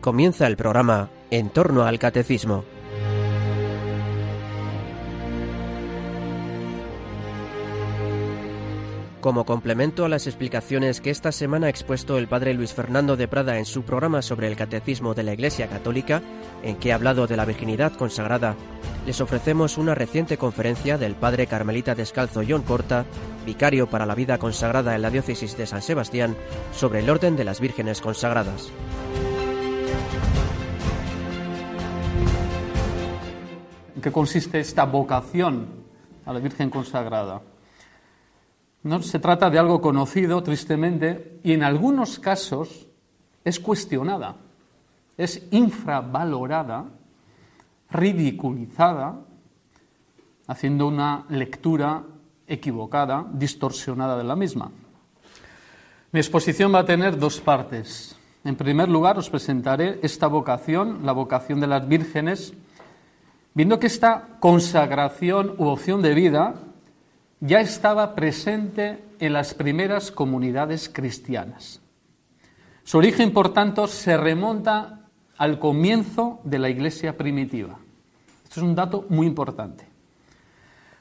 Comienza el programa En torno al Catecismo. Como complemento a las explicaciones que esta semana ha expuesto el padre Luis Fernando de Prada en su programa sobre el Catecismo de la Iglesia Católica, en que ha hablado de la virginidad consagrada, les ofrecemos una reciente conferencia del padre Carmelita Descalzo John Porta, vicario para la vida consagrada en la diócesis de San Sebastián, sobre el orden de las vírgenes consagradas. ¿En qué consiste esta vocación a la Virgen consagrada? No se trata de algo conocido, tristemente, y en algunos casos es cuestionada, es infravalorada, ridiculizada, haciendo una lectura equivocada, distorsionada de la misma. Mi exposición va a tener dos partes. En primer lugar, os presentaré esta vocación, la vocación de las vírgenes, viendo que esta consagración u opción de vida ya estaba presente en las primeras comunidades cristianas. Su origen, por tanto, se remonta al comienzo de la iglesia primitiva. Esto es un dato muy importante.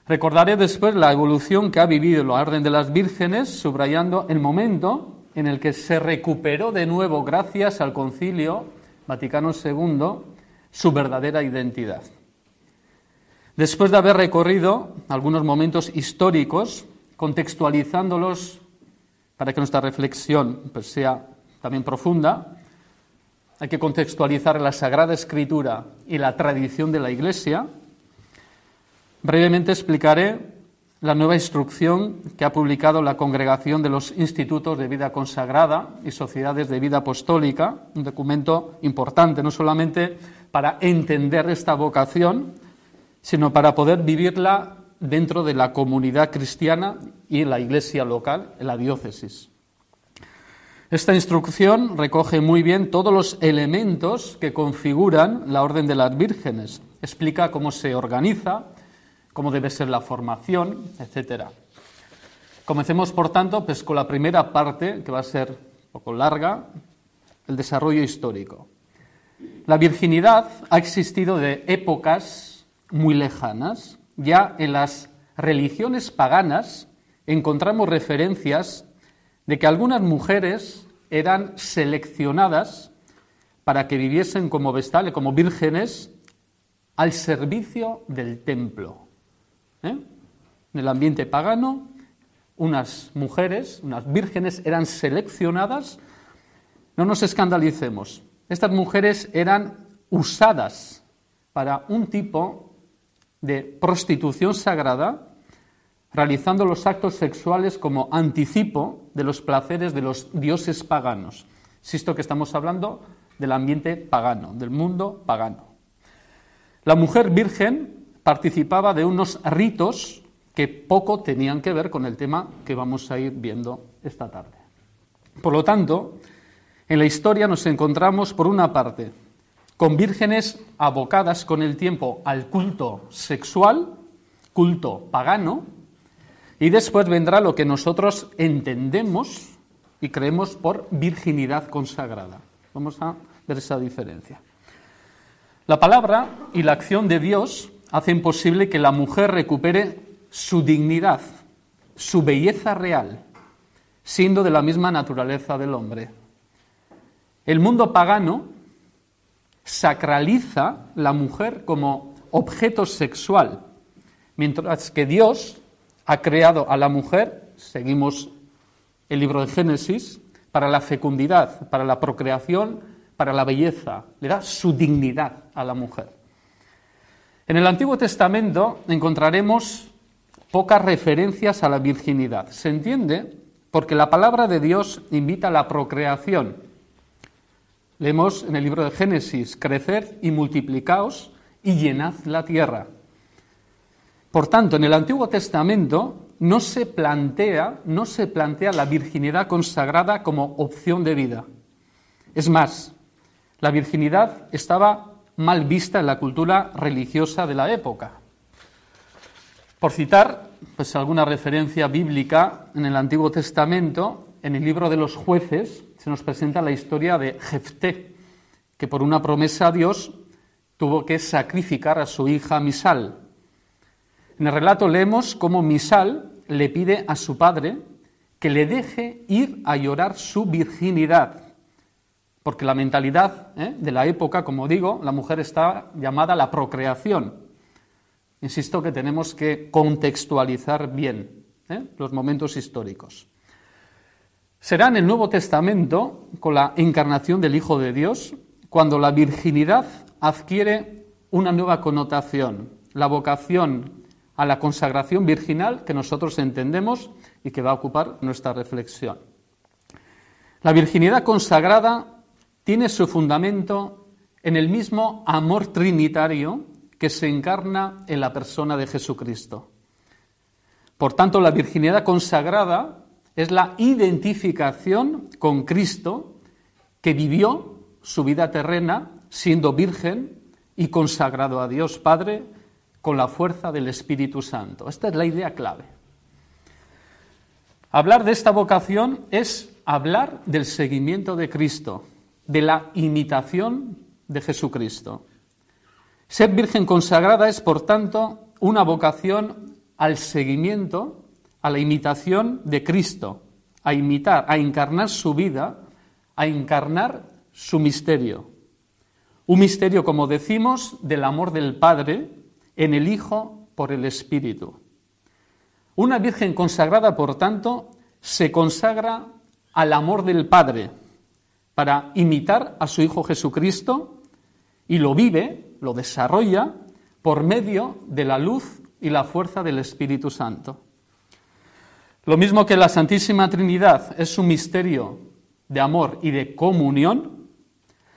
Recordaré después la evolución que ha vivido la Orden de las Vírgenes, subrayando el momento en el que se recuperó de nuevo, gracias al Concilio Vaticano II, su verdadera identidad. Después de haber recorrido algunos momentos históricos, contextualizándolos para que nuestra reflexión pues, sea también profunda, hay que contextualizar la Sagrada Escritura y la tradición de la Iglesia. Brevemente explicaré la nueva instrucción que ha publicado la Congregación de los Institutos de Vida Consagrada y Sociedades de Vida Apostólica, un documento importante no solamente para entender esta vocación, sino para poder vivirla dentro de la comunidad cristiana y en la iglesia local, en la diócesis. Esta instrucción recoge muy bien todos los elementos que configuran la Orden de las Vírgenes, explica cómo se organiza, cómo debe ser la formación, etc. Comencemos, por tanto, pues, con la primera parte, que va a ser un poco larga, el desarrollo histórico. La virginidad ha existido de épocas muy lejanas, ya en las religiones paganas encontramos referencias de que algunas mujeres eran seleccionadas para que viviesen como vestales, como vírgenes, al servicio del templo. ¿eh? En el ambiente pagano, unas mujeres, unas vírgenes, eran seleccionadas. No nos escandalicemos. Estas mujeres eran usadas para un tipo de prostitución sagrada, realizando los actos sexuales como anticipo de los placeres de los dioses paganos. Insisto que estamos hablando del ambiente pagano, del mundo pagano. La mujer virgen participaba de unos ritos que poco tenían que ver con el tema que vamos a ir viendo esta tarde. Por lo tanto, en la historia nos encontramos, por una parte, con vírgenes abocadas con el tiempo al culto sexual, culto pagano, y después vendrá lo que nosotros entendemos y creemos por virginidad consagrada. Vamos a ver esa diferencia. La palabra y la acción de Dios hacen posible que la mujer recupere su dignidad, su belleza real, siendo de la misma naturaleza del hombre. El mundo pagano sacraliza la mujer como objeto sexual, mientras que Dios ha creado a la mujer, seguimos el libro de Génesis, para la fecundidad, para la procreación, para la belleza, le da su dignidad a la mujer. En el Antiguo Testamento encontraremos pocas referencias a la virginidad. Se entiende porque la palabra de Dios invita a la procreación, Leemos en el libro de Génesis, creced y multiplicaos y llenad la tierra. Por tanto, en el Antiguo Testamento no se plantea, no se plantea la virginidad consagrada como opción de vida. Es más, la virginidad estaba mal vista en la cultura religiosa de la época. Por citar pues, alguna referencia bíblica en el Antiguo Testamento, en el libro de los jueces, se nos presenta la historia de Jefté, que por una promesa a Dios tuvo que sacrificar a su hija Misal. En el relato leemos cómo Misal le pide a su padre que le deje ir a llorar su virginidad, porque la mentalidad ¿eh? de la época, como digo, la mujer está llamada a la procreación. Insisto que tenemos que contextualizar bien ¿eh? los momentos históricos. Será en el Nuevo Testamento, con la encarnación del Hijo de Dios, cuando la virginidad adquiere una nueva connotación, la vocación a la consagración virginal que nosotros entendemos y que va a ocupar nuestra reflexión. La virginidad consagrada tiene su fundamento en el mismo amor trinitario que se encarna en la persona de Jesucristo. Por tanto, la virginidad consagrada es la identificación con Cristo que vivió su vida terrena siendo virgen y consagrado a Dios Padre con la fuerza del Espíritu Santo. Esta es la idea clave. Hablar de esta vocación es hablar del seguimiento de Cristo, de la imitación de Jesucristo. Ser virgen consagrada es, por tanto, una vocación al seguimiento, a la imitación de Cristo, a imitar, a encarnar su vida, a encarnar su misterio. Un misterio, como decimos, del amor del Padre en el Hijo por el Espíritu. Una virgen consagrada, por tanto, se consagra al amor del Padre para imitar a su Hijo Jesucristo y lo vive, lo desarrolla por medio de la luz y la fuerza del Espíritu Santo. Lo mismo que la Santísima Trinidad es un misterio de amor y de comunión,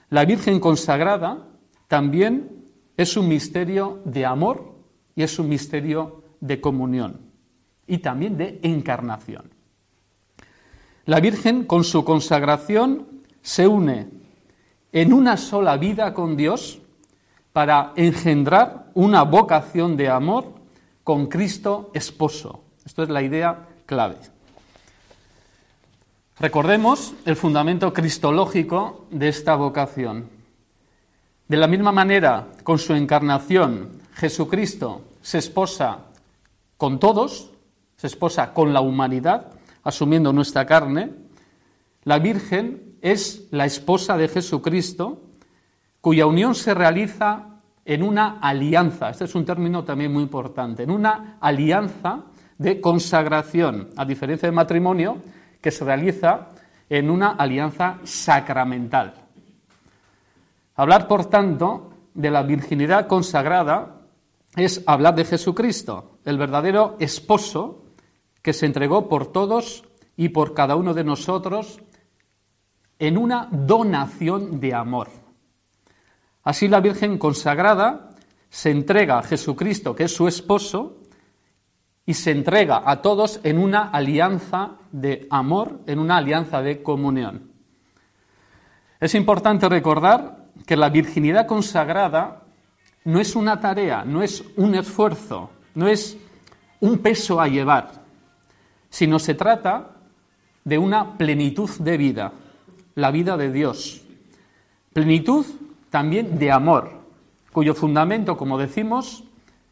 la Virgen consagrada también es un misterio de amor y es un misterio de comunión y también de encarnación. La Virgen con su consagración se une en una sola vida con Dios para engendrar una vocación de amor con Cristo esposo. Esto es la idea Recordemos el fundamento cristológico de esta vocación. De la misma manera, con su encarnación, Jesucristo se esposa con todos, se esposa con la humanidad, asumiendo nuestra carne, la Virgen es la esposa de Jesucristo, cuya unión se realiza en una alianza, este es un término también muy importante, en una alianza de consagración, a diferencia del matrimonio, que se realiza en una alianza sacramental. Hablar, por tanto, de la virginidad consagrada es hablar de Jesucristo, el verdadero esposo que se entregó por todos y por cada uno de nosotros en una donación de amor. Así la Virgen consagrada se entrega a Jesucristo, que es su esposo, y se entrega a todos en una alianza de amor, en una alianza de comunión. Es importante recordar que la virginidad consagrada no es una tarea, no es un esfuerzo, no es un peso a llevar sino se trata de una plenitud de vida, la vida de Dios. Plenitud también de amor, cuyo fundamento, como decimos,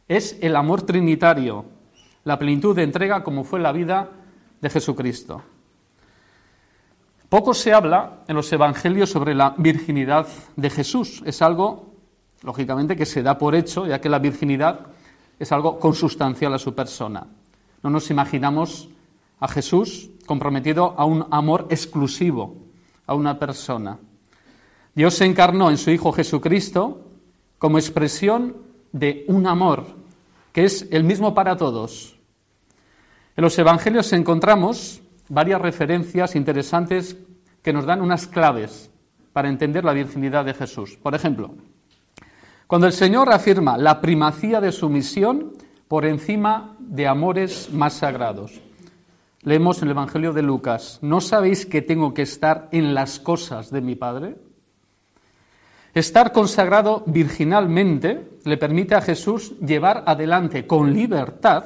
es el amor trinitario, la plenitud de entrega como fue la vida de Jesucristo. Poco se habla en los evangelios sobre la virginidad de Jesús. Es algo, lógicamente, que se da por hecho, ya que la virginidad es algo consustancial a su persona. No nos imaginamos a Jesús comprometido a un amor exclusivo a una persona. Dios se encarnó en su Hijo Jesucristo como expresión de un amor que es el mismo para todos. En los Evangelios encontramos varias referencias interesantes que nos dan unas claves para entender la virginidad de Jesús. Por ejemplo, cuando el Señor afirma la primacía de su misión por encima de amores más sagrados. Leemos en el Evangelio de Lucas, ¿no sabéis que tengo que estar en las cosas de mi Padre? Estar consagrado virginalmente le permite a Jesús llevar adelante con libertad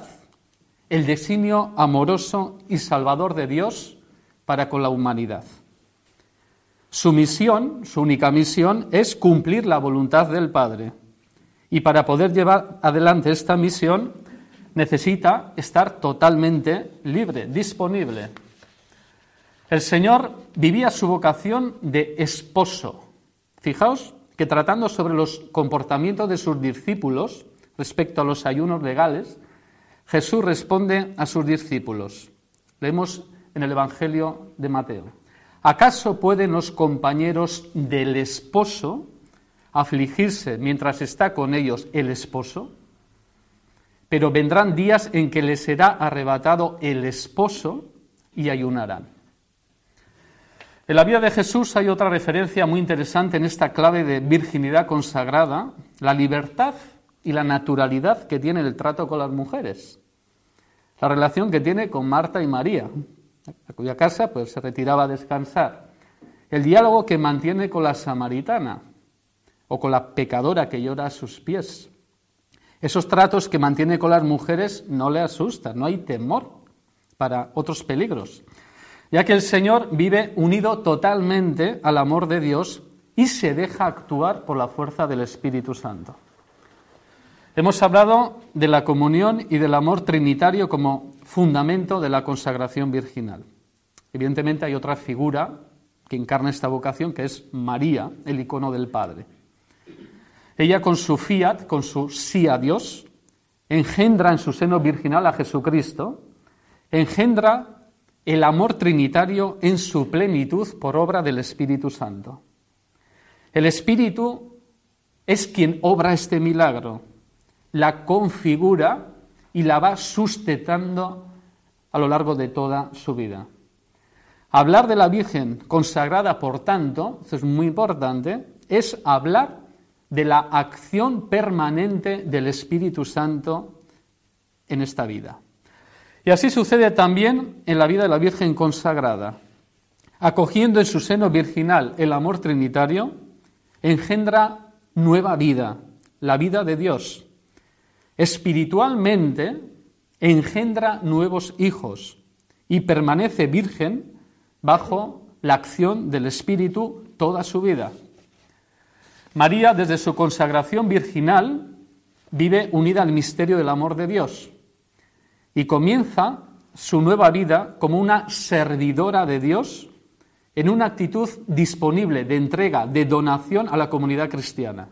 el designio amoroso y salvador de Dios para con la humanidad. Su misión, su única misión, es cumplir la voluntad del Padre. Y para poder llevar adelante esta misión, necesita estar totalmente libre, disponible. El Señor vivía su vocación de esposo. Fijaos que tratando sobre los comportamientos de sus discípulos respecto a los ayunos legales, Jesús responde a sus discípulos. Leemos en el Evangelio de Mateo. ¿Acaso pueden los compañeros del esposo afligirse mientras está con ellos el esposo? Pero vendrán días en que les será arrebatado el esposo y ayunarán. En la vida de Jesús hay otra referencia muy interesante en esta clave de virginidad consagrada, la libertad y la naturalidad que tiene el trato con las mujeres, la relación que tiene con Marta y María, a cuya casa pues, se retiraba a descansar. El diálogo que mantiene con la samaritana o con la pecadora que llora a sus pies. Esos tratos que mantiene con las mujeres no le asustan, no hay temor para otros peligros, ya que el Señor vive unido totalmente al amor de Dios y se deja actuar por la fuerza del Espíritu Santo. Hemos hablado de la comunión y del amor trinitario como fundamento de la consagración virginal. Evidentemente hay otra figura que encarna esta vocación, que es María, el icono del Padre. Ella con su fiat, con su sí a Dios, engendra en su seno virginal a Jesucristo, engendra el amor trinitario en su plenitud por obra del Espíritu Santo. El Espíritu es quien obra este milagro, la configura y la va sustentando a lo largo de toda su vida. Hablar de la Virgen consagrada, por tanto, esto es muy importante, es hablar de la acción permanente del Espíritu Santo en esta vida. Y así sucede también en la vida de la Virgen consagrada. Acogiendo en su seno virginal el amor trinitario, engendra nueva vida, la vida de Dios, espiritualmente engendra nuevos hijos y permanece virgen bajo la acción del Espíritu toda su vida. María, desde su consagración virginal, vive unida al misterio del amor de Dios y comienza su nueva vida como una servidora de Dios en una actitud disponible de entrega, de donación a la comunidad cristiana.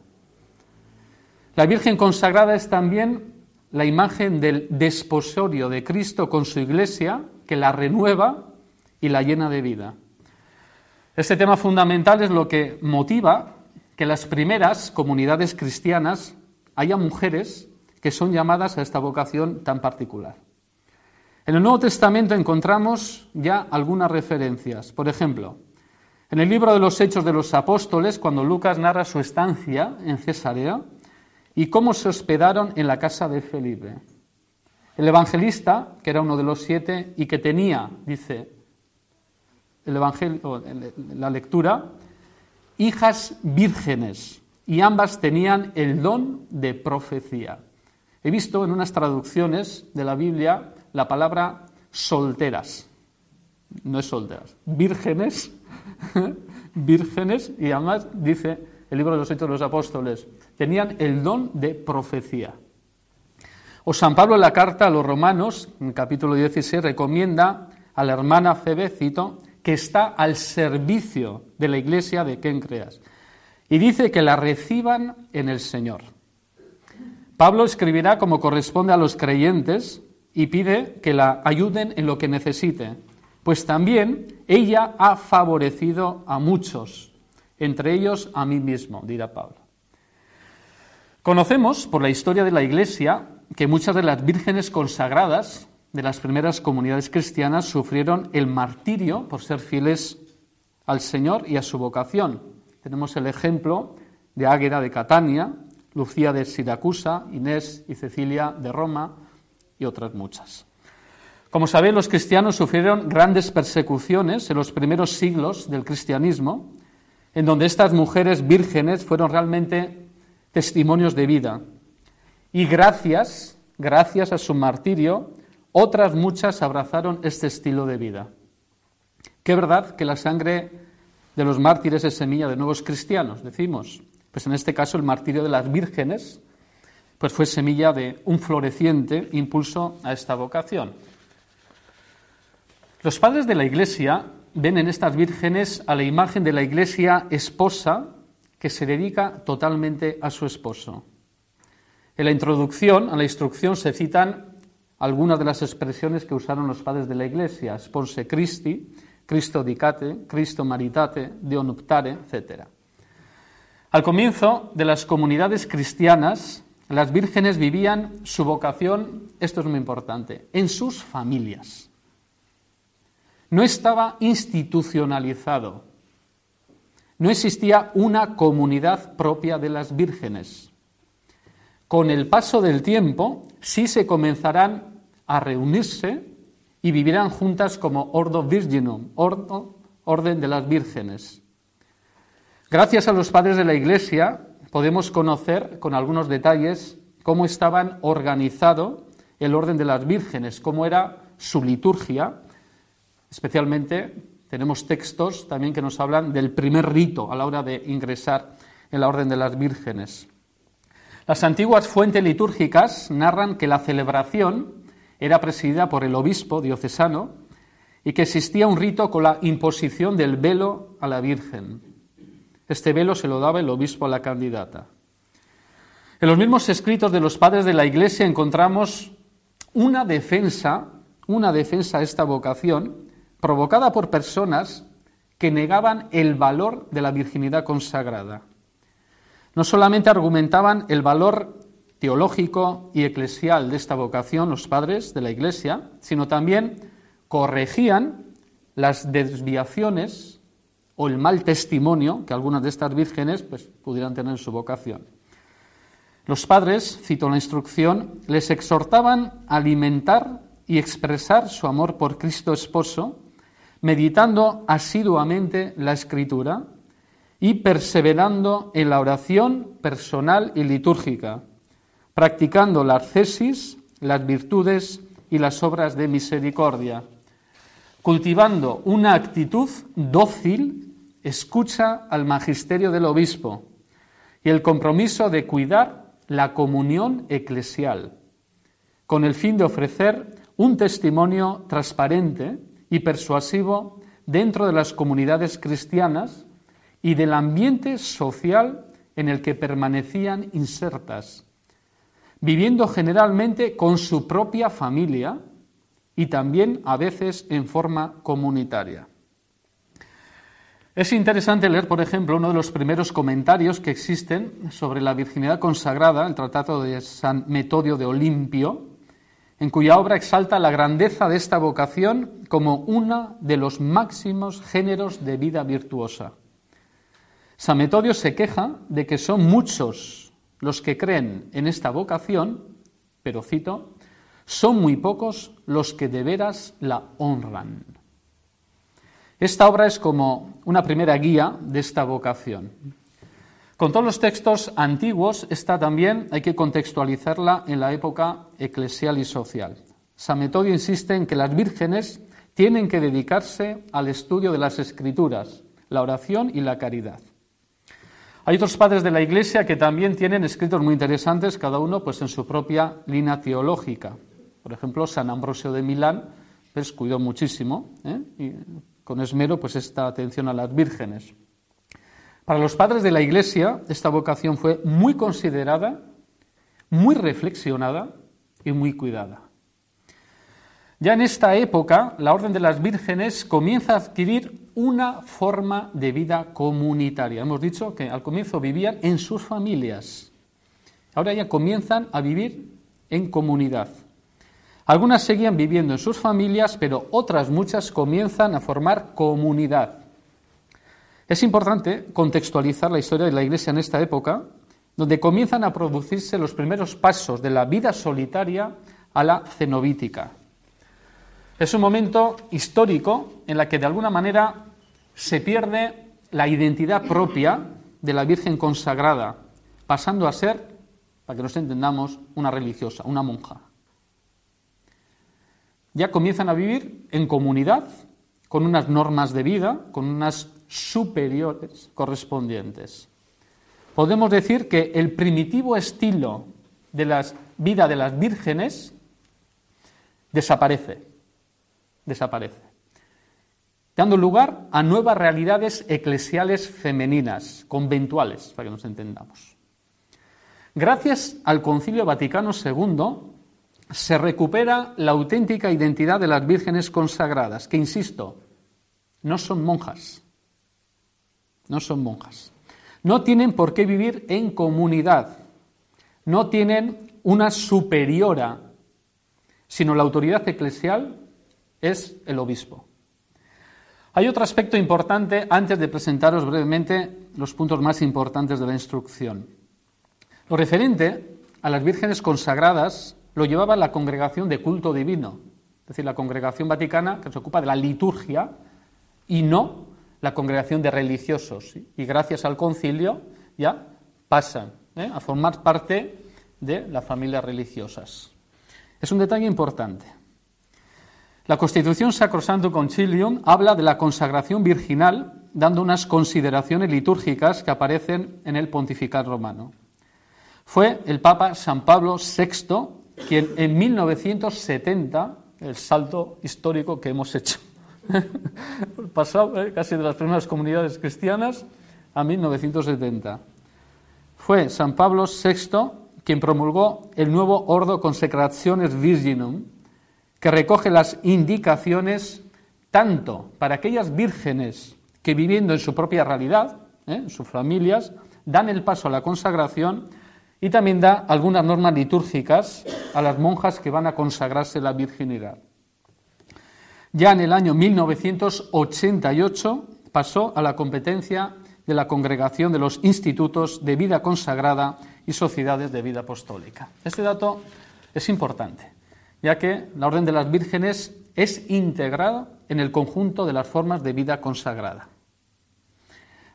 La Virgen consagrada es también la imagen del desposorio de Cristo con su iglesia, que la renueva y la llena de vida. Este tema fundamental es lo que motiva que las primeras comunidades cristianas haya mujeres que son llamadas a esta vocación tan particular. En el Nuevo Testamento encontramos ya algunas referencias. Por ejemplo, en el libro de los Hechos de los Apóstoles, cuando Lucas narra su estancia en Cesarea, y cómo se hospedaron en la casa de Felipe. El evangelista, que era uno de los siete y que tenía, dice el evangelio, la lectura, hijas vírgenes, y ambas tenían el don de profecía. He visto en unas traducciones de la Biblia la palabra solteras. No es solteras, vírgenes, vírgenes, y además dice el libro de los Hechos de los Apóstoles, tenían el don de profecía. O San Pablo en la carta a los romanos, en el capítulo 16, recomienda a la hermana Febe, que está al servicio de la iglesia de quien creas. Y dice que la reciban en el Señor. Pablo escribirá como corresponde a los creyentes y pide que la ayuden en lo que necesite, pues también ella ha favorecido a muchos entre ellos a mí mismo, dirá Pablo. Conocemos por la historia de la Iglesia que muchas de las vírgenes consagradas de las primeras comunidades cristianas sufrieron el martirio por ser fieles al Señor y a su vocación. Tenemos el ejemplo de Águeda de Catania, Lucía de Siracusa, Inés y Cecilia de Roma y otras muchas. Como sabéis, los cristianos sufrieron grandes persecuciones en los primeros siglos del cristianismo en donde estas mujeres vírgenes fueron realmente testimonios de vida. Y gracias, gracias a su martirio, otras muchas abrazaron este estilo de vida. Qué verdad que la sangre de los mártires es semilla de nuevos cristianos, decimos. Pues en este caso el martirio de las vírgenes pues fue semilla de un floreciente impulso a esta vocación. Los padres de la Iglesia ven en estas vírgenes a la imagen de la Iglesia esposa que se dedica totalmente a su esposo. En la introducción, a la instrucción, se citan algunas de las expresiones que usaron los padres de la Iglesia, sponse Christi, Cristo dicate, Cristo maritate, Deo nuptare, etc. Al comienzo de las comunidades cristianas, las vírgenes vivían su vocación, esto es muy importante, en sus familias. No estaba institucionalizado. No existía una comunidad propia de las vírgenes. Con el paso del tiempo, sí se comenzarán a reunirse y vivirán juntas como Ordo Virginum, orden de las vírgenes. Gracias a los padres de la Iglesia podemos conocer con algunos detalles cómo estaban organizado el orden de las vírgenes, cómo era su liturgia. Especialmente tenemos textos también que nos hablan del primer rito a la hora de ingresar en la orden de las vírgenes. Las antiguas fuentes litúrgicas narran que la celebración era presidida por el obispo diocesano y que existía un rito con la imposición del velo a la Virgen. Este velo se lo daba el obispo a la candidata. En los mismos escritos de los padres de la Iglesia encontramos una defensa, una defensa a esta vocación provocada por personas que negaban el valor de la virginidad consagrada. No solamente argumentaban el valor teológico y eclesial de esta vocación los padres de la Iglesia, sino también corregían las desviaciones o el mal testimonio que algunas de estas vírgenes pues, pudieran tener en su vocación. Los padres, cito la instrucción, les exhortaban a alimentar y expresar su amor por Cristo esposo, meditando asiduamente la escritura y perseverando en la oración personal y litúrgica, practicando la arcesis, las virtudes y las obras de misericordia, cultivando una actitud dócil, escucha al magisterio del obispo y el compromiso de cuidar la comunión eclesial, con el fin de ofrecer un testimonio transparente y persuasivo dentro de las comunidades cristianas y del ambiente social en el que permanecían insertas viviendo generalmente con su propia familia y también a veces en forma comunitaria. Es interesante leer, por ejemplo, uno de los primeros comentarios que existen sobre la virginidad consagrada, el Tratado de San Metodio de Olimpio, en cuya obra exalta la grandeza de esta vocación como uno de los máximos géneros de vida virtuosa. San Metodio se queja de que son muchos los que creen en esta vocación, pero cito, son muy pocos los que de veras la honran. Esta obra es como una primera guía de esta vocación. Con todos los textos antiguos, esta también hay que contextualizarla en la época eclesial y social. San Metodio insiste en que las vírgenes tienen que dedicarse al estudio de las escrituras, la oración y la caridad. Hay otros padres de la Iglesia que también tienen escritos muy interesantes, cada uno pues en su propia línea teológica. Por ejemplo, San Ambrosio de Milán pues, cuidó muchísimo ¿eh? y con esmero pues esta atención a las vírgenes. Para los padres de la Iglesia esta vocación fue muy considerada, muy reflexionada y muy cuidada. Ya en esta época, la Orden de las Vírgenes comienza a adquirir una forma de vida comunitaria. Hemos dicho que al comienzo vivían en sus familias. Ahora ya comienzan a vivir en comunidad. Algunas seguían viviendo en sus familias, pero otras muchas comienzan a formar comunidad. Es importante contextualizar la historia de la Iglesia en esta época, donde comienzan a producirse los primeros pasos de la vida solitaria a la cenobítica. Es un momento histórico en la que de alguna manera se pierde la identidad propia de la Virgen consagrada, pasando a ser, para que nos entendamos, una religiosa, una monja. Ya comienzan a vivir en comunidad, con unas normas de vida, con unas superiores correspondientes. Podemos decir que el primitivo estilo de la vida de las vírgenes desaparece, desaparece, dando lugar a nuevas realidades eclesiales femeninas, conventuales, para que nos entendamos. Gracias al Concilio Vaticano II se recupera la auténtica identidad de las vírgenes consagradas, que, insisto, no son monjas, no son monjas. No tienen por qué vivir en comunidad, no tienen una superiora, sino la autoridad eclesial es el obispo. Hay otro aspecto importante antes de presentaros brevemente los puntos más importantes de la instrucción. Lo referente a las vírgenes consagradas lo llevaba la congregación de culto divino, es decir, la congregación vaticana que se ocupa de la liturgia y no la congregación de religiosos. Y gracias al concilio ya pasan ¿eh? a formar parte de las familias religiosas. Es un detalle importante. La Constitución Sacrosanto Concilium habla de la consagración virginal, dando unas consideraciones litúrgicas que aparecen en el pontifical romano. Fue el Papa San Pablo VI quien en 1970, el salto histórico que hemos hecho, pasado ¿eh? casi de las primeras comunidades cristianas a 1970, fue San Pablo VI quien promulgó el nuevo Ordo Consecrationes Virginum, que recoge las indicaciones tanto para aquellas vírgenes que viviendo en su propia realidad, ¿eh? en sus familias, dan el paso a la consagración y también da algunas normas litúrgicas a las monjas que van a consagrarse la virginidad. Ya en el año 1988 pasó a la competencia de la Congregación de los Institutos de Vida Consagrada y Sociedades de Vida Apostólica. Este dato es importante, ya que la Orden de las Vírgenes es integrada en el conjunto de las formas de vida consagrada.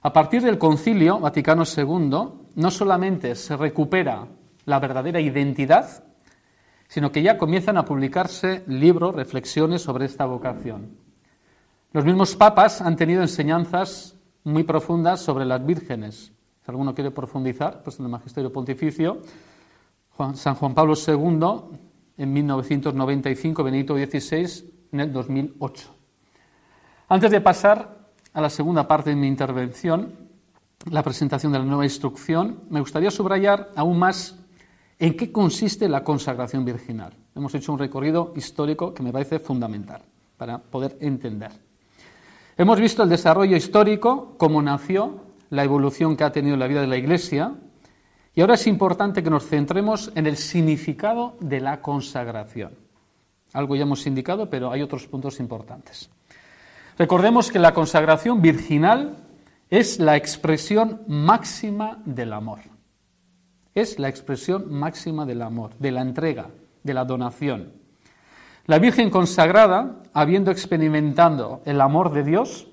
A partir del Concilio Vaticano II, no solamente se recupera la verdadera identidad, sino que ya comienzan a publicarse libros, reflexiones sobre esta vocación. Los mismos papas han tenido enseñanzas muy profundas sobre las vírgenes. Si alguno quiere profundizar, pues en el Magisterio Pontificio, San Juan Pablo II en 1995, Benito XVI en el 2008. Antes de pasar a la segunda parte de mi intervención, la presentación de la nueva instrucción, me gustaría subrayar aún más en qué consiste la consagración virginal. Hemos hecho un recorrido histórico que me parece fundamental para poder entender. Hemos visto el desarrollo histórico, cómo nació, la evolución que ha tenido la vida de la Iglesia, y ahora es importante que nos centremos en el significado de la consagración. Algo ya hemos indicado, pero hay otros puntos importantes. Recordemos que la consagración virginal es la expresión máxima del amor. Es la expresión máxima del amor, de la entrega, de la donación. La Virgen consagrada, habiendo experimentado el amor de Dios,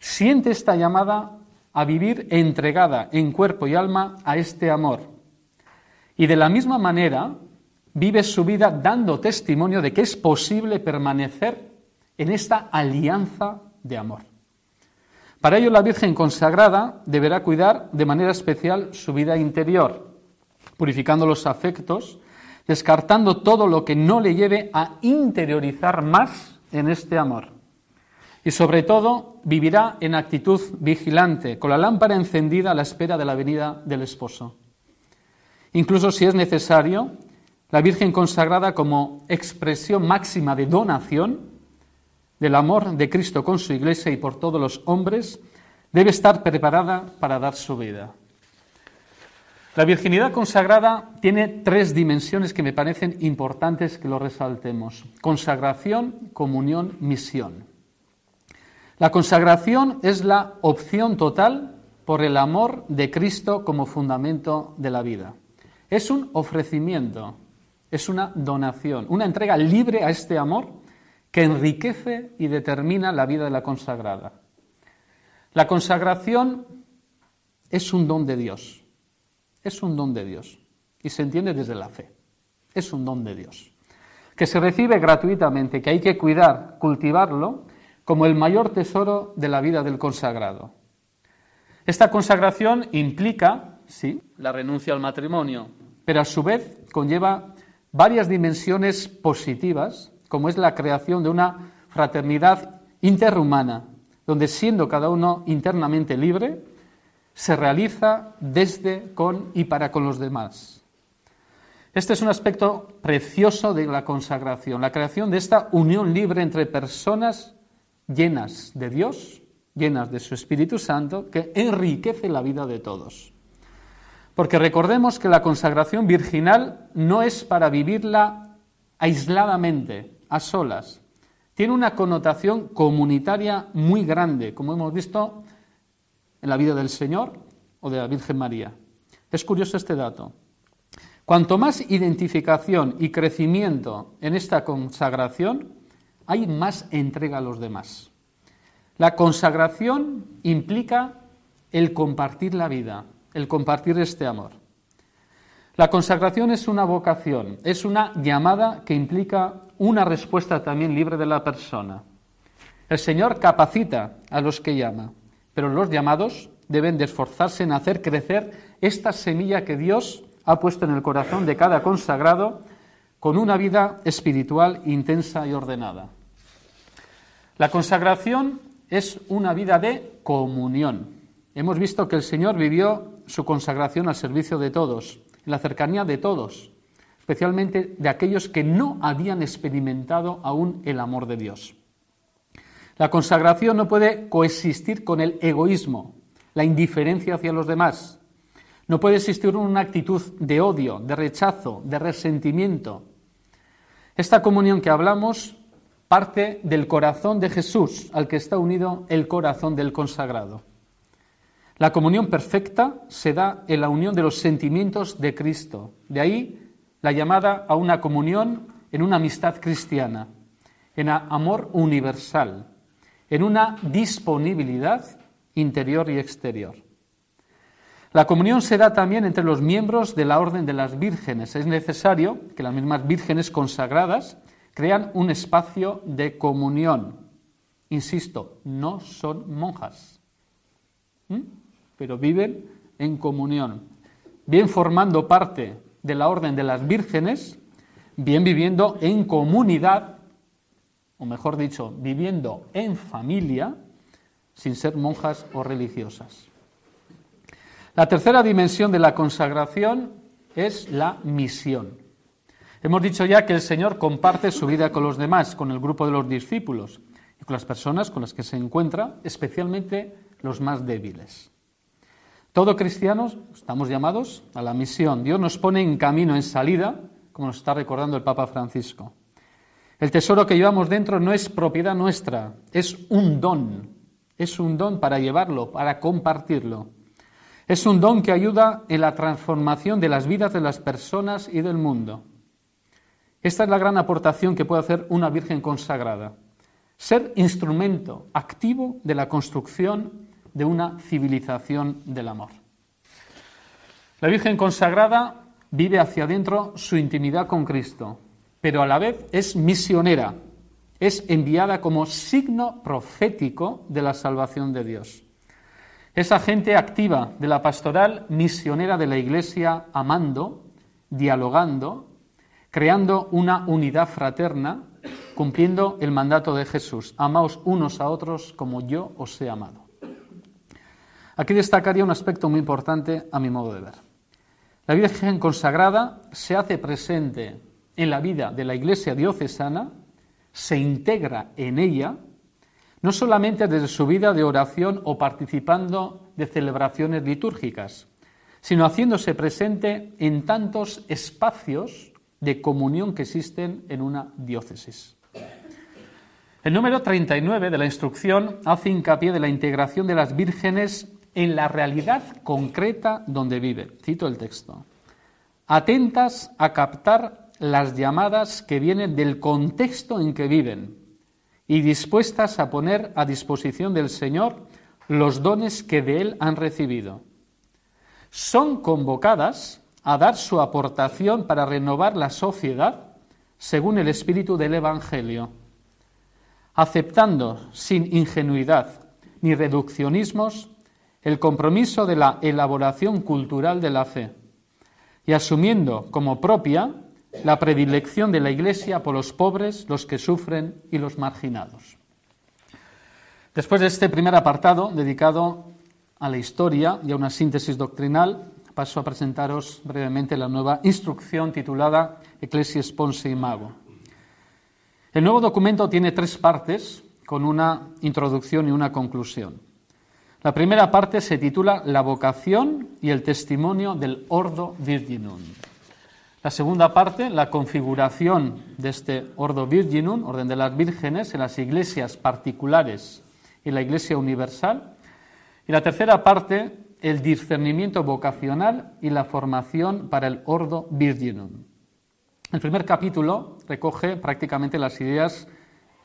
siente esta llamada a vivir entregada en cuerpo y alma a este amor. Y de la misma manera vive su vida dando testimonio de que es posible permanecer en esta alianza de amor. Para ello la Virgen consagrada deberá cuidar de manera especial su vida interior, purificando los afectos descartando todo lo que no le lleve a interiorizar más en este amor. Y sobre todo, vivirá en actitud vigilante, con la lámpara encendida a la espera de la venida del esposo. Incluso si es necesario, la Virgen consagrada como expresión máxima de donación del amor de Cristo con su Iglesia y por todos los hombres, debe estar preparada para dar su vida. La virginidad consagrada tiene tres dimensiones que me parecen importantes que lo resaltemos. Consagración, comunión, misión. La consagración es la opción total por el amor de Cristo como fundamento de la vida. Es un ofrecimiento, es una donación, una entrega libre a este amor que enriquece y determina la vida de la consagrada. La consagración es un don de Dios. Es un don de Dios y se entiende desde la fe. Es un don de Dios que se recibe gratuitamente, que hay que cuidar, cultivarlo como el mayor tesoro de la vida del consagrado. Esta consagración implica, sí, la renuncia al matrimonio, pero a su vez conlleva varias dimensiones positivas, como es la creación de una fraternidad interhumana, donde siendo cada uno internamente libre, se realiza desde, con y para con los demás. Este es un aspecto precioso de la consagración, la creación de esta unión libre entre personas llenas de Dios llenas de su Espíritu Santo, que enriquece la vida de todos. Porque recordemos que la consagración virginal no es para vivirla aisladamente, a solas. Tiene una connotación comunitaria muy grande, como hemos visto en la vida del Señor o de la Virgen María. Es curioso este dato. Cuanto más identificación y crecimiento en esta consagración, hay más entrega a los demás. La consagración implica el compartir la vida, el compartir este amor. La consagración es una vocación, es una llamada que implica una respuesta también libre de la persona. El Señor capacita a los que llama, pero los llamados deben de esforzarse en hacer crecer esta semilla que Dios ha puesto en el corazón de cada consagrado con una vida espiritual intensa y ordenada. La consagración es una vida de comunión. Hemos visto que el Señor vivió su consagración al servicio de todos, en la cercanía de todos, especialmente de aquellos que no habían experimentado aún el amor de Dios. La consagración no puede coexistir con el egoísmo, la indiferencia hacia los demás. No puede existir una actitud de odio, de rechazo, de resentimiento. Esta comunión que hablamos parte del corazón de Jesús al que está unido el corazón del consagrado. La comunión perfecta se da en la unión de los sentimientos de Cristo. De ahí la llamada a una comunión en una amistad cristiana, en amor universal, en una disponibilidad interior y exterior. La comunión se da también entre los miembros de la Orden de las Vírgenes. Es necesario que las mismas vírgenes consagradas crean un espacio de comunión. Insisto, no son monjas, pero viven en comunión, bien formando parte de la orden de las vírgenes, bien viviendo en comunidad, o mejor dicho, viviendo en familia, sin ser monjas o religiosas. La tercera dimensión de la consagración es la misión. Hemos dicho ya que el Señor comparte su vida con los demás, con el grupo de los discípulos y con las personas con las que se encuentra, especialmente los más débiles. Todo cristianos estamos llamados a la misión. Dios nos pone en camino, en salida, como nos está recordando el Papa Francisco. El tesoro que llevamos dentro no es propiedad nuestra, es un don. Es un don para llevarlo, para compartirlo. Es un don que ayuda en la transformación de las vidas de las personas y del mundo. Esta es la gran aportación que puede hacer una Virgen consagrada. Ser instrumento activo de la construcción de una civilización del amor. La Virgen consagrada vive hacia adentro su intimidad con Cristo, pero a la vez es misionera, es enviada como signo profético de la salvación de Dios. Es agente activa de la pastoral misionera de la Iglesia, amando, dialogando, creando una unidad fraterna, cumpliendo el mandato de Jesús. Amaos unos a otros como yo os he amado. Aquí destacaría un aspecto muy importante a mi modo de ver. La Virgen consagrada se hace presente en la vida de la Iglesia diocesana, se integra en ella, no solamente desde su vida de oración o participando de celebraciones litúrgicas, sino haciéndose presente en tantos espacios de comunión que existen en una diócesis. El número 39 de la instrucción hace hincapié de la integración de las vírgenes en la realidad concreta donde viven. Cito el texto. Atentas a captar las llamadas que vienen del contexto en que viven y dispuestas a poner a disposición del Señor los dones que de Él han recibido. Son convocadas a dar su aportación para renovar la sociedad según el espíritu del Evangelio, aceptando sin ingenuidad ni reduccionismos el compromiso de la elaboración cultural de la fe y asumiendo como propia la predilección de la Iglesia por los pobres, los que sufren y los marginados. Después de este primer apartado dedicado a la historia y a una síntesis doctrinal, paso a presentaros brevemente la nueva instrucción titulada Ecclesias Ponse y Mago. El nuevo documento tiene tres partes con una introducción y una conclusión. La primera parte se titula La vocación y el testimonio del Ordo Virginum. La segunda parte, la configuración de este Ordo Virginum, orden de las vírgenes, en las iglesias particulares y la iglesia universal. Y la tercera parte, el discernimiento vocacional y la formación para el Ordo Virginum. El primer capítulo recoge prácticamente las ideas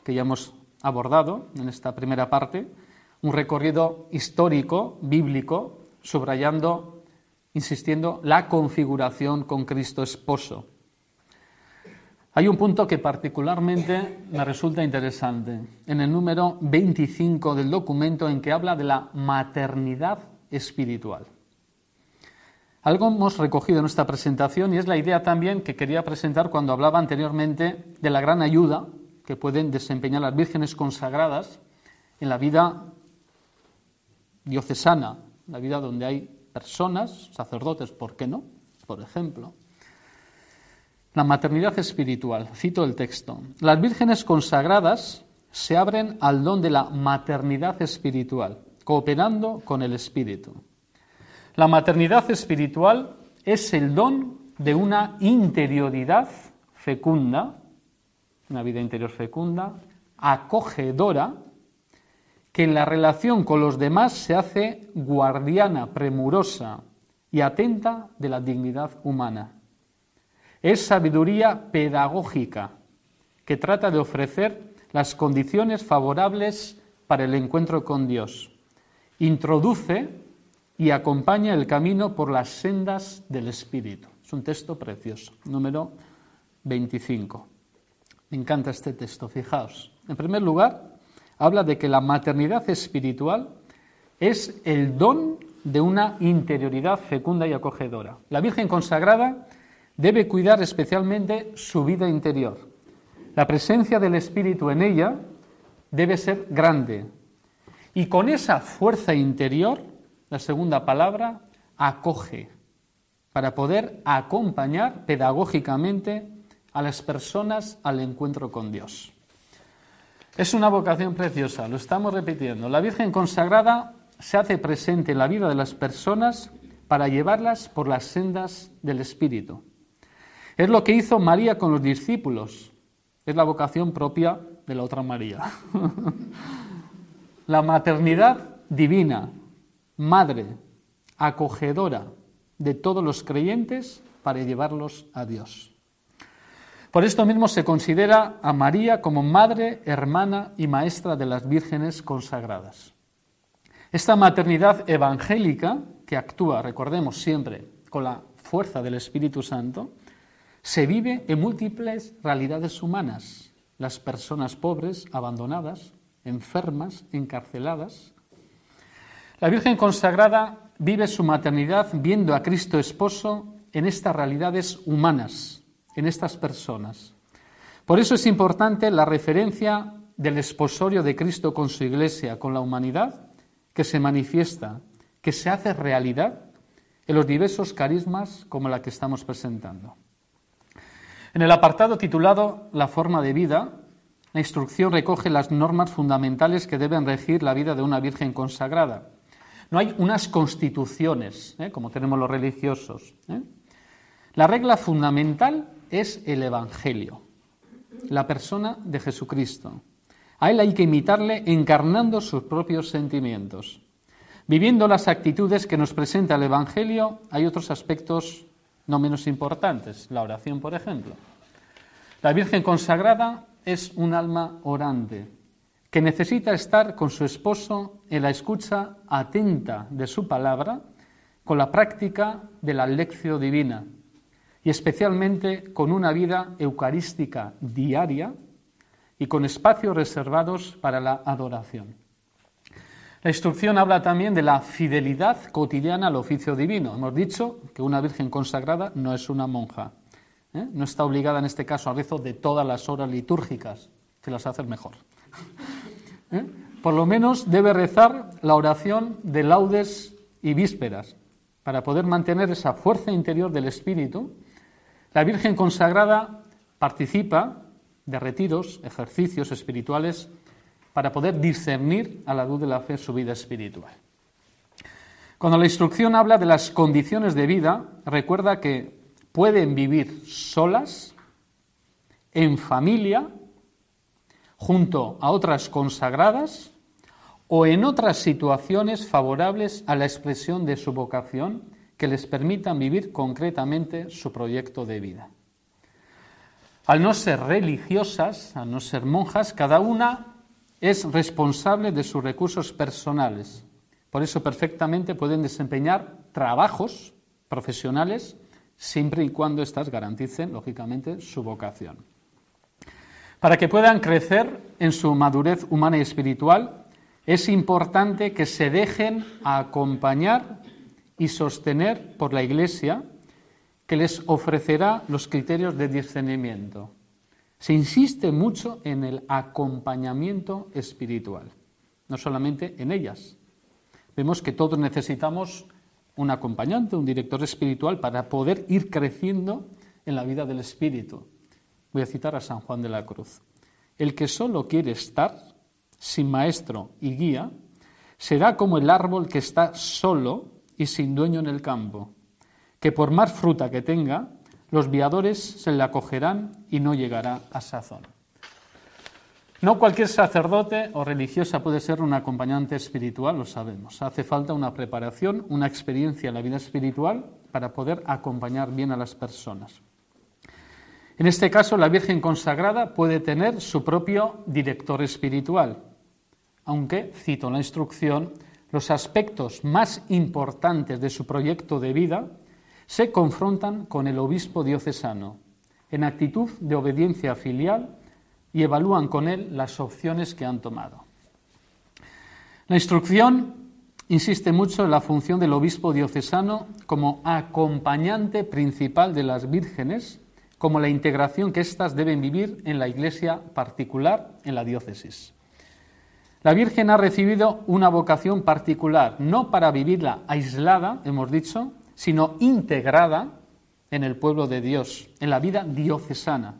que ya hemos abordado en esta primera parte, un recorrido histórico, bíblico, subrayando, insistiendo, la configuración con Cristo esposo. Hay un punto que particularmente me resulta interesante, en el número 25 del documento en que habla de la maternidad espiritual. Algo hemos recogido en esta presentación y es la idea también que quería presentar cuando hablaba anteriormente de la gran ayuda que pueden desempeñar las vírgenes consagradas en la vida diocesana, la vida donde hay personas, sacerdotes, ¿por qué no? Por ejemplo. La maternidad espiritual, cito el texto. Las vírgenes consagradas se abren al don de la maternidad espiritual, cooperando con el Espíritu. La maternidad espiritual es el don de una interioridad fecunda, una vida interior fecunda, acogedora, que en la relación con los demás se hace guardiana, premurosa y atenta de la dignidad humana. Es sabiduría pedagógica que trata de ofrecer las condiciones favorables para el encuentro con Dios. Introduce y acompaña el camino por las sendas del Espíritu. Es un texto precioso, número 25. Me encanta este texto, fijaos. En primer lugar, habla de que la maternidad espiritual es el don de una interioridad fecunda y acogedora. La Virgen consagrada debe cuidar especialmente su vida interior. La presencia del Espíritu en ella debe ser grande. Y con esa fuerza interior, la segunda palabra, acoge, para poder acompañar pedagógicamente a las personas al encuentro con Dios. Es una vocación preciosa, lo estamos repitiendo. La Virgen consagrada se hace presente en la vida de las personas para llevarlas por las sendas del Espíritu. Es lo que hizo María con los discípulos. Es la vocación propia de la otra María. la maternidad divina, madre, acogedora de todos los creyentes para llevarlos a Dios. Por esto mismo se considera a María como madre, hermana y maestra de las vírgenes consagradas. Esta maternidad evangélica, que actúa, recordemos siempre, con la fuerza del Espíritu Santo, se vive en múltiples realidades humanas. Las personas pobres, abandonadas, enfermas, encarceladas. La Virgen consagrada vive su maternidad viendo a Cristo esposo en estas realidades humanas, en estas personas. Por eso es importante la referencia del esposorio de Cristo con su iglesia, con la humanidad, que se manifiesta, que se hace realidad en los diversos carismas como la que estamos presentando. En el apartado titulado La forma de vida, la instrucción recoge las normas fundamentales que deben regir la vida de una Virgen consagrada. No hay unas constituciones, ¿eh? como tenemos los religiosos. ¿eh? La regla fundamental es el Evangelio, la persona de Jesucristo. A él hay que imitarle encarnando sus propios sentimientos. Viviendo las actitudes que nos presenta el Evangelio, hay otros aspectos no menos importantes, la oración, por ejemplo. La Virgen consagrada es un alma orante, que necesita estar con su esposo en la escucha atenta de su palabra, con la práctica de la lección divina, y especialmente con una vida eucarística diaria y con espacios reservados para la adoración. La instrucción habla también de la fidelidad cotidiana al oficio divino. Hemos dicho que una virgen consagrada no es una monja. ¿eh? No está obligada en este caso al rezo de todas las horas litúrgicas, que las hace mejor. ¿Eh? Por lo menos debe rezar la oración de laudes y vísperas para poder mantener esa fuerza interior del espíritu. La Virgen consagrada participa de retiros, ejercicios espirituales para poder discernir a la luz de la fe su vida espiritual. Cuando la instrucción habla de las condiciones de vida, recuerda que pueden vivir solas, en familia, junto a otras consagradas o en otras situaciones favorables a la expresión de su vocación que les permitan vivir concretamente su proyecto de vida. Al no ser religiosas, al no ser monjas, cada una es responsable de sus recursos personales. Por eso perfectamente pueden desempeñar trabajos profesionales siempre y cuando éstas garanticen, lógicamente, su vocación. Para que puedan crecer en su madurez humana y espiritual, es importante que se dejen acompañar y sostener por la Iglesia, que les ofrecerá los criterios de discernimiento. Se insiste mucho en el acompañamiento espiritual, no solamente en ellas. Vemos que todos necesitamos un acompañante, un director espiritual para poder ir creciendo en la vida del espíritu. Voy a citar a San Juan de la Cruz. El que solo quiere estar, sin maestro y guía, será como el árbol que está solo y sin dueño en el campo, que por más fruta que tenga, los viadores se le acogerán y no llegará a sazón. No cualquier sacerdote o religiosa puede ser un acompañante espiritual, lo sabemos. Hace falta una preparación, una experiencia en la vida espiritual para poder acompañar bien a las personas. En este caso, la Virgen consagrada puede tener su propio director espiritual, aunque, cito la instrucción, los aspectos más importantes de su proyecto de vida se confrontan con el obispo diocesano en actitud de obediencia filial y evalúan con él las opciones que han tomado. La instrucción insiste mucho en la función del obispo diocesano como acompañante principal de las vírgenes, como la integración que éstas deben vivir en la iglesia particular, en la diócesis. La Virgen ha recibido una vocación particular, no para vivirla aislada, hemos dicho, sino integrada en el pueblo de Dios, en la vida diocesana.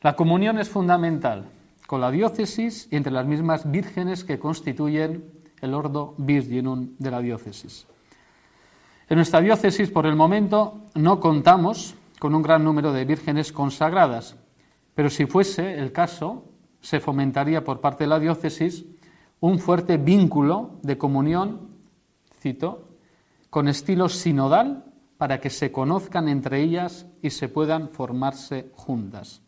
La comunión es fundamental con la diócesis y entre las mismas vírgenes que constituyen el ordo virginum de la diócesis. En nuestra diócesis, por el momento, no contamos con un gran número de vírgenes consagradas, pero si fuese el caso, se fomentaría por parte de la diócesis un fuerte vínculo de comunión, cito, con estilo sinodal para que se conozcan entre ellas y se puedan formarse juntas.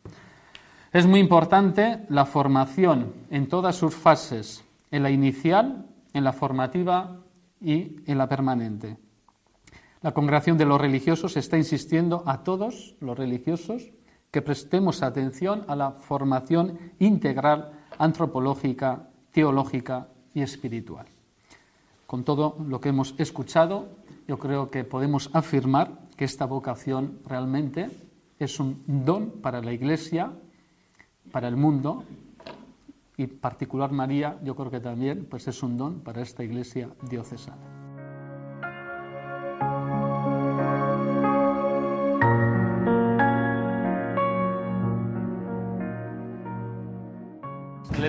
Es muy importante la formación en todas sus fases, en la inicial, en la formativa y en la permanente. La congregación de los religiosos está insistiendo a todos los religiosos que prestemos atención a la formación integral antropológica, teológica y espiritual. Con todo lo que hemos escuchado, yo creo que podemos afirmar que esta vocación realmente es un don para la Iglesia, para el mundo, y particular María, yo creo que también pues es un don para esta Iglesia diocesana.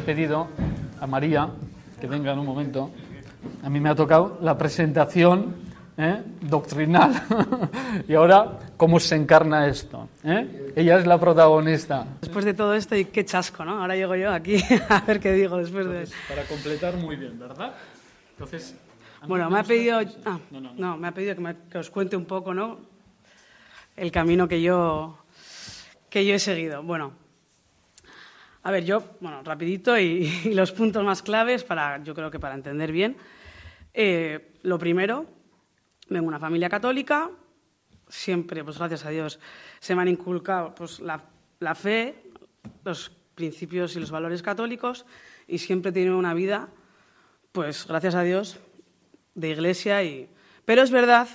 Pedido a María que venga en un momento a mí me ha tocado la presentación ¿eh? doctrinal. y ahora, ¿cómo se encarna esto? ¿Eh? Ella es la protagonista. Después de todo esto, y qué chasco, ¿no? Ahora llego yo aquí a ver qué digo después de... para completar muy bien, ¿verdad? Entonces... Bueno, me ha pedido... Ah, no, me ha pedido que, os cuente un poco, ¿no? El camino que yo, que yo he seguido. Bueno, a ver, yo, bueno, rapidito y, los puntos más claves para, yo creo que para entender bien. Eh, lo primero, vengo de una familia católica, siempre, pues gracias a Dios, se me han inculcado pues, la, la fe, los principios y los valores católicos y siempre he tenido una vida pues gracias a Dios, de iglesia. Y... Pero es verdad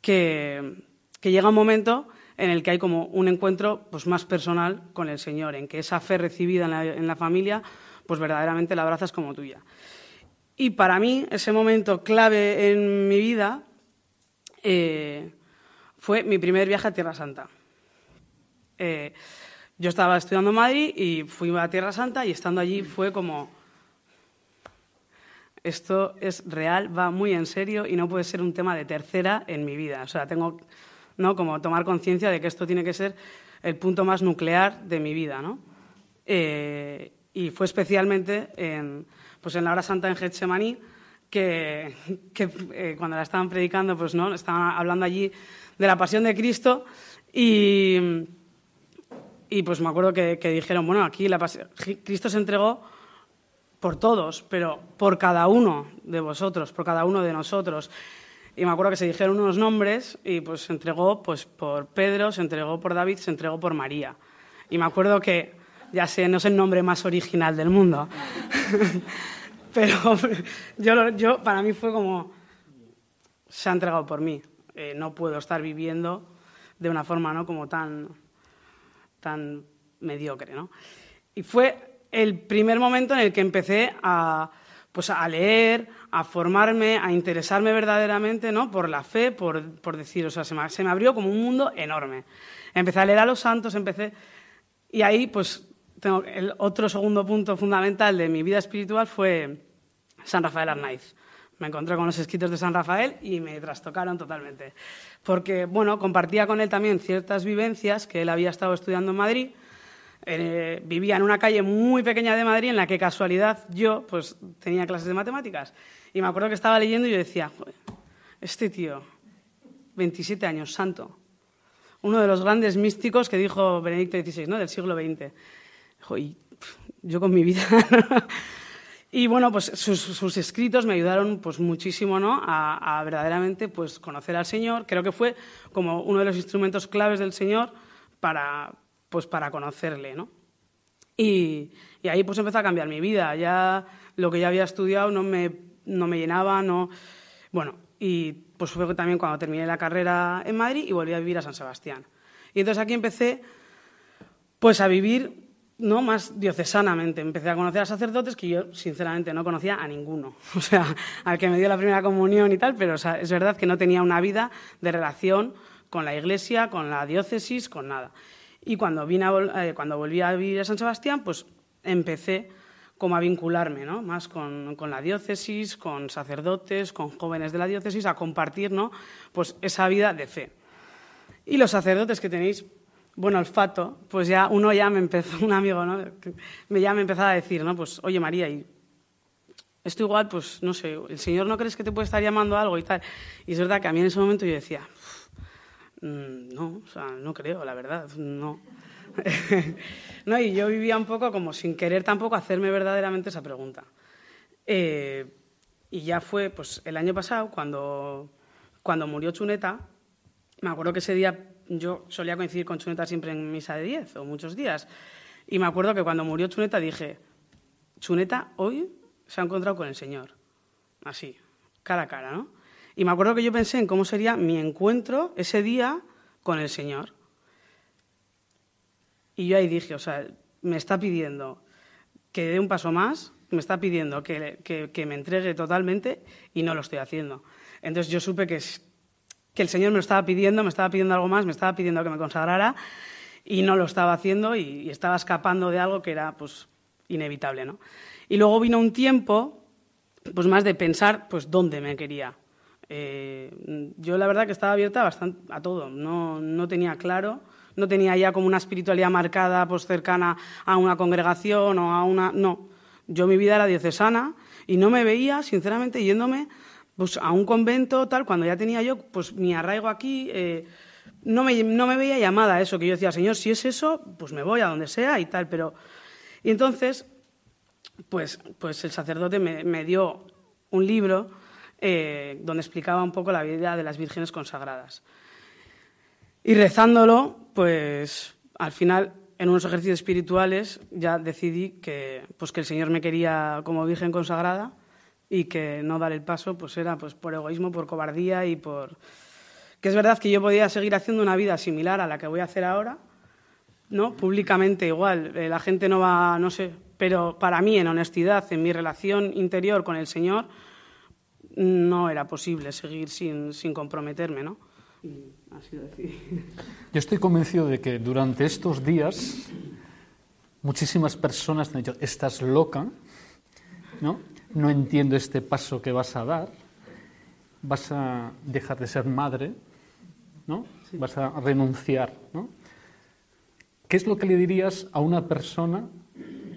que, llega un momento en el que hay como un encuentro pues, más personal con el Señor, en que esa fe recibida en la, familia, pues verdaderamente la abrazas como tuya. Y para mí, ese momento clave en mi vida eh, fue mi primer viaje a Tierra Santa. Eh, yo estaba estudiando en Madrid y fui a Tierra Santa y estando allí fue como, esto es real, va muy en serio y no puede ser un tema de tercera en mi vida. O sea, tengo ¿no? como tomar conciencia de que esto tiene que ser el punto más nuclear de mi vida. ¿no? Eh, y fue especialmente en, pues en la hora santa en Getsemaní, que, que eh, cuando la estaban predicando, pues no, estaban hablando allí de la pasión de Cristo y, y pues me acuerdo que, que dijeron, bueno, aquí la Cristo se entregó por todos, pero por cada uno de vosotros, por cada uno de nosotros. Y me acuerdo que se dijeron unos nombres y pues se entregó pues, por Pedro, se entregó por David, se entregó por María. Y me acuerdo que, ya sé, no es el nombre más original del mundo, pero yo, yo, para mí fue como, se ha entregado por mí. Eh, no puedo estar viviendo de una forma ¿no? como tan, tan mediocre. ¿no? Y fue el primer momento en el que empecé a, pues, a leer, a formarme, a interesarme verdaderamente ¿no? por la fe, por, por decir, o sea, se me, se me, abrió como un mundo enorme. Empecé a leer a los santos, empecé... Y ahí, pues, tengo el otro segundo punto fundamental de mi vida espiritual fue San Rafael Arnaiz. Me encontré con los escritos de San Rafael y me trastocaron totalmente. Porque, bueno, compartía con él también ciertas vivencias que él había estado estudiando en Madrid eh, vivía en una calle muy pequeña de Madrid en la que casualidad yo pues tenía clases de matemáticas. Y me acuerdo que estaba leyendo y yo decía, este tío, 27 años, santo, uno de los grandes místicos que dijo Benedicto XVI, ¿no? del siglo XX. y yo con mi vida... y bueno, pues sus, escritos me ayudaron pues muchísimo ¿no? a, a, verdaderamente pues, conocer al Señor. Creo que fue como uno de los instrumentos claves del Señor para, pues para conocerle, ¿no? Y, ahí pues empezó a cambiar mi vida. Ya lo que ya había estudiado no me, no me llenaba, no... Bueno, y pues fue también cuando terminé la carrera en Madrid y volví a vivir a San Sebastián. Y entonces aquí empecé pues a vivir no más diocesanamente. Empecé a conocer a sacerdotes que yo sinceramente no conocía a ninguno. O sea, al que me dio la primera comunión y tal, pero es verdad que no tenía una vida de relación con la iglesia, con la diócesis, con nada. Y cuando, vine eh, cuando volví a vivir a San Sebastián, pues empecé como a vincularme ¿no? más con, la diócesis, con sacerdotes, con jóvenes de la diócesis, a compartir ¿no? pues esa vida de fe. Y los sacerdotes que tenéis buen olfato, pues ya uno ya me empezó, un amigo, ¿no? me ya me empezaba a decir, ¿no? Pues, oye María, y esto igual, pues no sé, el Señor no crees que te puede estar llamando a algo y tal. Y es verdad que a mí en ese momento yo decía, no, o sea, no creo, la verdad, no. no, y yo vivía un poco como sin querer tampoco hacerme verdaderamente esa pregunta. Eh, y ya fue pues el año pasado, cuando, cuando murió Chuneta, me acuerdo que ese día yo solía coincidir con Chuneta siempre en misa de 10 o muchos días. Y me acuerdo que cuando murió Chuneta dije, Chuneta hoy se ha encontrado con el Señor. Así, cara a cara, ¿no? Y me acuerdo que yo pensé en cómo sería mi encuentro ese día con el Señor. Y yo ahí dije, o sea, me está pidiendo que dé un paso más, me está pidiendo que, que, me entregue totalmente y no lo estoy haciendo. Entonces yo supe que, que el Señor me lo estaba pidiendo, me estaba pidiendo algo más, me estaba pidiendo que me consagrara y no lo estaba haciendo y, y estaba escapando de algo que era pues inevitable, ¿no? Y luego vino un tiempo pues más de pensar pues dónde me quería eh, yo la verdad que estaba abierta bastante a todo, no, no, tenía claro, no tenía ya como una espiritualidad marcada, pues cercana a una congregación o a una... No, yo mi vida era diocesana y no me veía, sinceramente, yéndome pues, a un convento tal, cuando ya tenía yo pues mi arraigo aquí, eh, no, me, no me veía llamada a eso, que yo decía, Señor, si es eso, pues me voy a donde sea y tal, pero... Y entonces, pues, pues el sacerdote me, me dio un libro eh, donde explicaba un poco la vida de las vírgenes consagradas. Y rezándolo, pues al final, en unos ejercicios espirituales, ya decidí que, pues, que el Señor me quería como virgen consagrada y que no dar el paso pues era pues por egoísmo, por cobardía y por que es verdad que yo podía seguir haciendo una vida similar a la que voy a hacer ahora, ¿no? Públicamente igual, eh, la gente no va, no sé, pero para mí en honestidad, en mi relación interior con el Señor, no era posible seguir sin, sin comprometerme, ¿no? Así decir. Yo estoy convencido de que durante estos días muchísimas personas han dicho, estás loca, ¿no? No entiendo este paso que vas a dar, vas a dejar de ser madre, ¿no? Vas a renunciar, ¿no? ¿Qué es lo que le dirías a una persona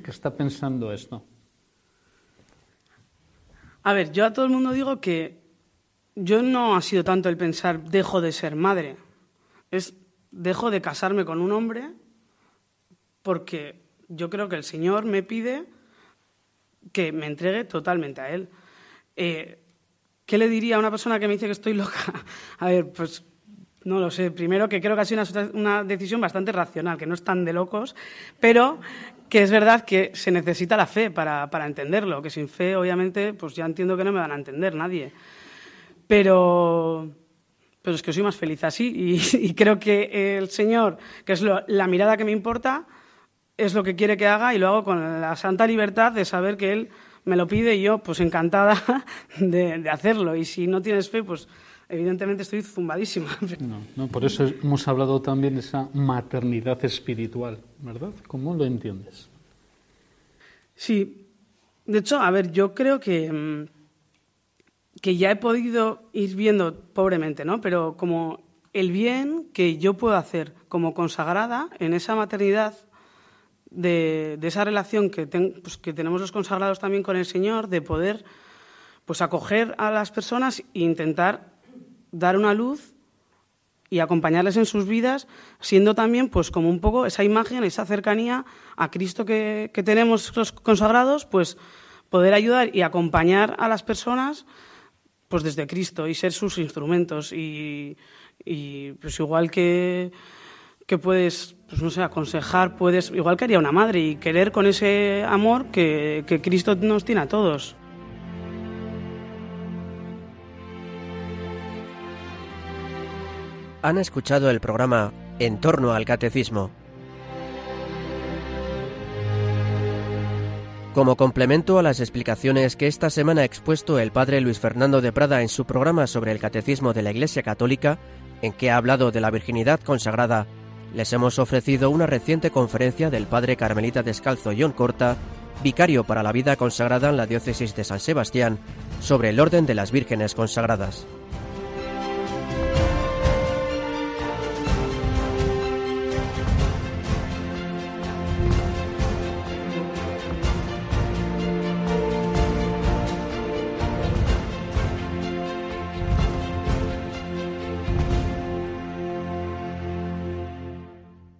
que está pensando esto? A ver, yo a todo el mundo digo que yo no ha sido tanto el pensar dejo de ser madre, es dejo de casarme con un hombre porque yo creo que el Señor me pide que me entregue totalmente a Él. Eh, ¿Qué le diría a una persona que me dice que estoy loca? A ver, pues no lo sé. Primero que creo que ha sido una, decisión bastante racional, que no es tan de locos, pero que es verdad que se necesita la fe para, entenderlo, que sin fe, obviamente, pues ya entiendo que no me van a entender nadie. Pero, pero es que soy más feliz así y, creo que el Señor, que es la mirada que me importa, es lo que quiere que haga y lo hago con la santa libertad de saber que Él me lo pide y yo, pues encantada de hacerlo. Y si no tienes fe, pues evidentemente estoy zumbadísima. No, no, por eso hemos hablado también de esa maternidad espiritual, ¿verdad? ¿Cómo lo entiendes? Sí, de hecho, a ver, yo creo que, mm, que ya he podido ir viendo, pobremente, ¿no? Pero como el bien que yo puedo hacer como consagrada en esa maternidad de, esa relación que, pues, que tenemos los consagrados también con el Señor, de poder pues acoger a las personas e intentar dar una luz y acompañarles en sus vidas, siendo también pues como un poco esa imagen, esa cercanía a Cristo que, tenemos los consagrados, pues poder ayudar y acompañar a las personas pues desde Cristo y ser sus instrumentos y, pues igual que, que puedes pues no sé aconsejar puedes igual que haría una madre y querer con ese amor que, que Cristo nos tiene a todos. Han escuchado el programa En torno al Catecismo. Como complemento a las explicaciones que esta semana ha expuesto el padre Luis Fernando de Prada en su programa sobre el Catecismo de la Iglesia Católica, en que ha hablado de la virginidad consagrada, les hemos ofrecido una reciente conferencia del padre Carmelita Descalzo John Corta, vicario para la vida consagrada en la diócesis de San Sebastián, sobre el orden de las vírgenes consagradas.